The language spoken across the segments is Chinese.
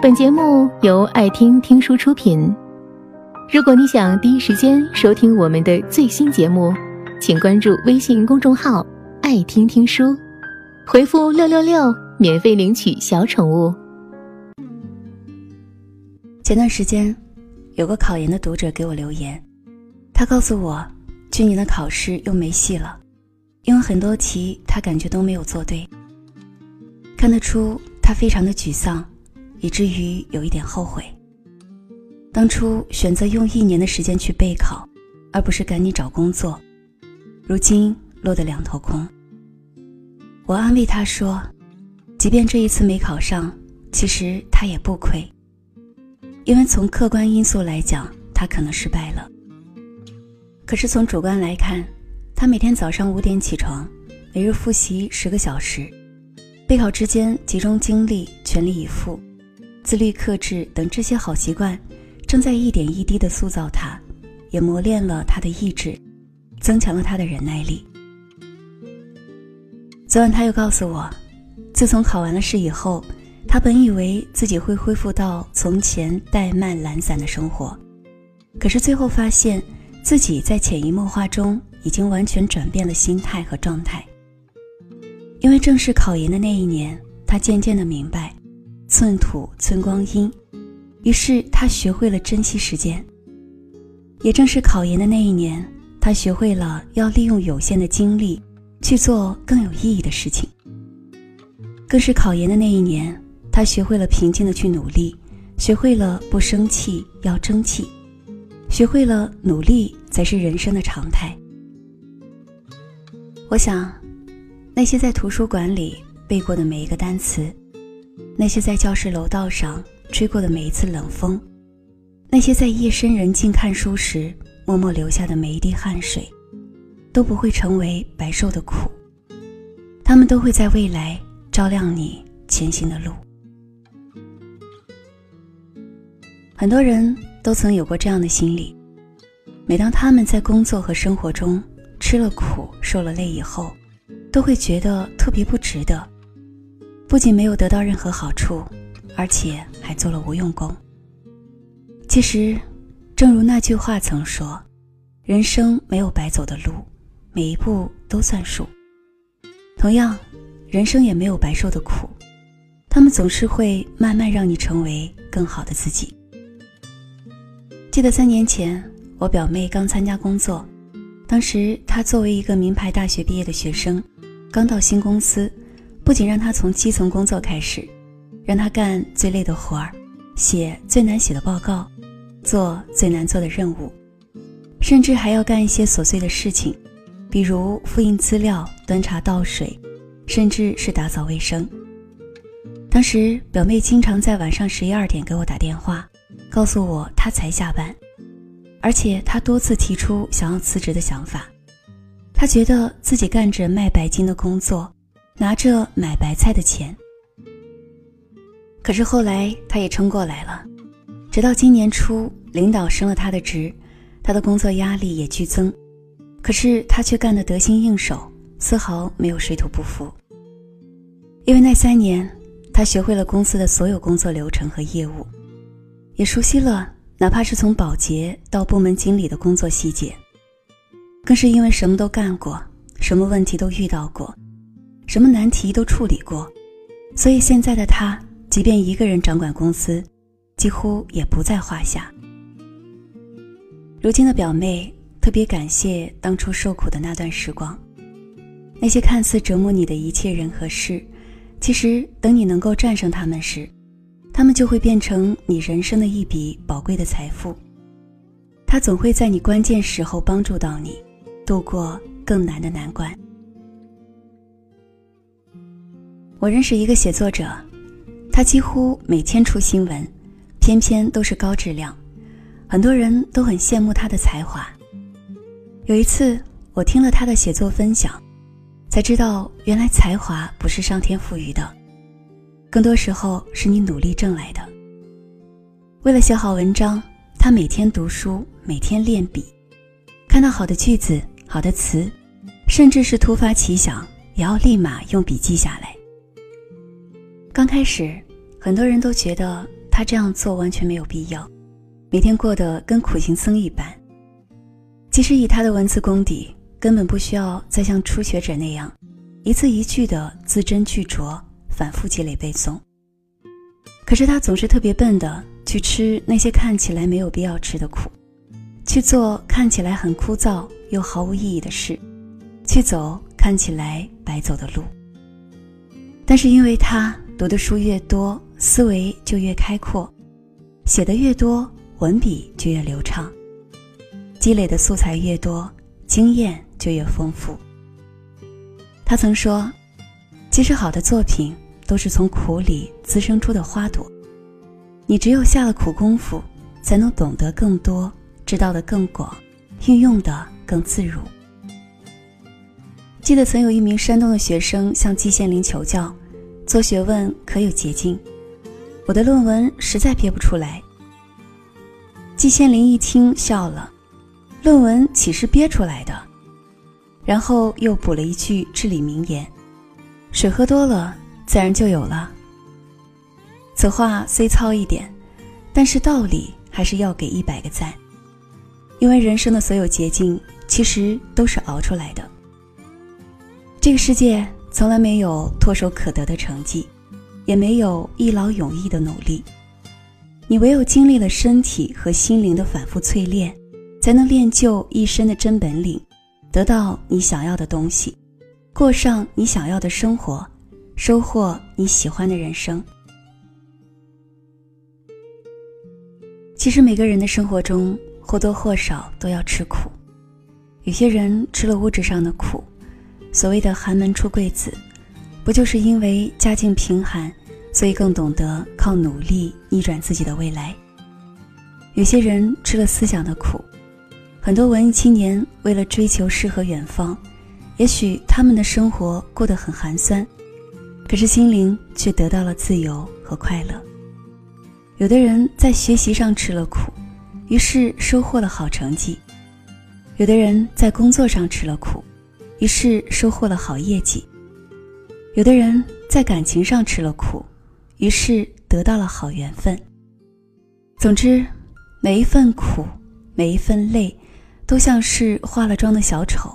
本节目由爱听听书出品。如果你想第一时间收听我们的最新节目，请关注微信公众号“爱听听书”，回复“六六六”免费领取小宠物。前段时间，有个考研的读者给我留言，他告诉我，去年的考试又没戏了，因为很多题他感觉都没有做对。看得出他非常的沮丧，以至于有一点后悔。当初选择用一年的时间去备考，而不是赶紧找工作，如今落得两头空。我安慰他说，即便这一次没考上，其实他也不亏，因为从客观因素来讲，他可能失败了。可是从主观来看，他每天早上五点起床，每日复习十个小时。备考之间集中精力，全力以赴，自律克制等这些好习惯，正在一点一滴的塑造他，也磨练了他的意志，增强了他的忍耐力。昨晚他又告诉我，自从考完了试以后，他本以为自己会恢复到从前怠慢懒散的生活，可是最后发现自己在潜移默化中已经完全转变了心态和状态。因为正是考研的那一年，他渐渐的明白，寸土寸光阴，于是他学会了珍惜时间。也正是考研的那一年，他学会了要利用有限的精力去做更有意义的事情。更是考研的那一年，他学会了平静的去努力，学会了不生气要争气，学会了努力才是人生的常态。我想。那些在图书馆里背过的每一个单词，那些在教室楼道上吹过的每一次冷风，那些在夜深人静看书时默默流下的每一滴汗水，都不会成为白受的苦，他们都会在未来照亮你前行的路。很多人都曾有过这样的心理：每当他们在工作和生活中吃了苦、受了累以后，都会觉得特别不值得，不仅没有得到任何好处，而且还做了无用功。其实，正如那句话曾说：“人生没有白走的路，每一步都算数。”同样，人生也没有白受的苦，他们总是会慢慢让你成为更好的自己。记得三年前，我表妹刚参加工作，当时她作为一个名牌大学毕业的学生。刚到新公司，不仅让他从基层工作开始，让他干最累的活儿，写最难写的报告，做最难做的任务，甚至还要干一些琐碎的事情，比如复印资料、端茶倒水，甚至是打扫卫生。当时表妹经常在晚上十一二点给我打电话，告诉我她才下班，而且她多次提出想要辞职的想法。她觉得自己干着卖白金的工作，拿着买白菜的钱。可是后来他也撑过来了，直到今年初，领导升了他的职，他的工作压力也剧增，可是他却干得得心应手，丝毫没有水土不服。因为那三年，他学会了公司的所有工作流程和业务，也熟悉了哪怕是从保洁到部门经理的工作细节。更是因为什么都干过，什么问题都遇到过，什么难题都处理过，所以现在的他，即便一个人掌管公司，几乎也不在话下。如今的表妹特别感谢当初受苦的那段时光，那些看似折磨你的一切人和事，其实等你能够战胜他们时，他们就会变成你人生的一笔宝贵的财富。他总会在你关键时候帮助到你。度过更难的难关。我认识一个写作者，他几乎每天出新闻，篇篇都是高质量，很多人都很羡慕他的才华。有一次，我听了他的写作分享，才知道原来才华不是上天赋予的，更多时候是你努力挣来的。为了写好文章，他每天读书，每天练笔，看到好的句子。好的词，甚至是突发奇想，也要立马用笔记下来。刚开始，很多人都觉得他这样做完全没有必要，每天过得跟苦行僧一般。其实以他的文字功底，根本不需要再像初学者那样，一字一句的字斟句酌，反复积累背诵。可是他总是特别笨的去吃那些看起来没有必要吃的苦，去做看起来很枯燥又毫无意义的事，去走看起来白走的路。但是因为他读的书越多，思维就越开阔，写的越多，文笔就越流畅，积累的素材越多，经验就越丰富。他曾说：“其实好的作品。”都是从苦里滋生出的花朵，你只有下了苦功夫，才能懂得更多，知道的更广，运用的更自如。记得曾有一名山东的学生向季羡林求教，做学问可有捷径？我的论文实在憋不出来。季羡林一听笑了，论文岂是憋出来的？然后又补了一句至理名言：水喝多了。自然就有了。此话虽糙一点，但是道理还是要给一百个赞。因为人生的所有捷径，其实都是熬出来的。这个世界从来没有唾手可得的成绩，也没有一劳永逸的努力。你唯有经历了身体和心灵的反复淬炼，才能练就一身的真本领，得到你想要的东西，过上你想要的生活。收获你喜欢的人生。其实每个人的生活中或多或少都要吃苦，有些人吃了物质上的苦，所谓的寒门出贵子，不就是因为家境贫寒，所以更懂得靠努力逆转自己的未来？有些人吃了思想的苦，很多文艺青年为了追求诗和远方，也许他们的生活过得很寒酸。可是心灵却得到了自由和快乐。有的人在学习上吃了苦，于是收获了好成绩；有的人在工作上吃了苦，于是收获了好业绩；有的人在感情上吃了苦，于是得到了好缘分。总之，每一份苦，每一份累，都像是化了妆的小丑，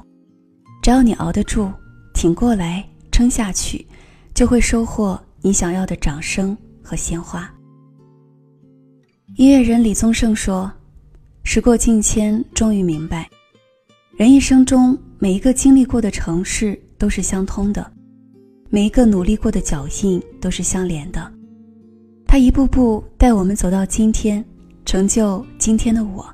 只要你熬得住，挺过来，撑下去。就会收获你想要的掌声和鲜花。音乐人李宗盛说：“时过境迁，终于明白，人一生中每一个经历过的城市都是相通的，每一个努力过的脚印都是相连的。他一步步带我们走到今天，成就今天的我。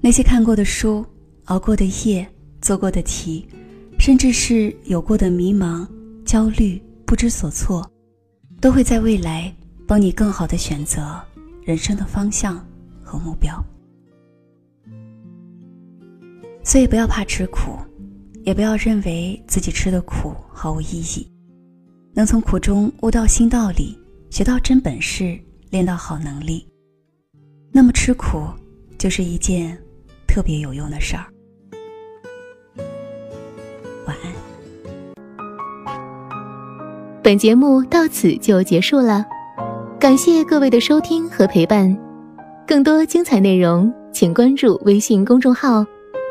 那些看过的书、熬过的夜、做过的题，甚至是有过的迷茫。”焦虑、不知所措，都会在未来帮你更好的选择人生的方向和目标。所以不要怕吃苦，也不要认为自己吃的苦毫无意义。能从苦中悟到新道理，学到真本事，练到好能力，那么吃苦就是一件特别有用的事儿。晚安。本节目到此就结束了，感谢各位的收听和陪伴。更多精彩内容，请关注微信公众号“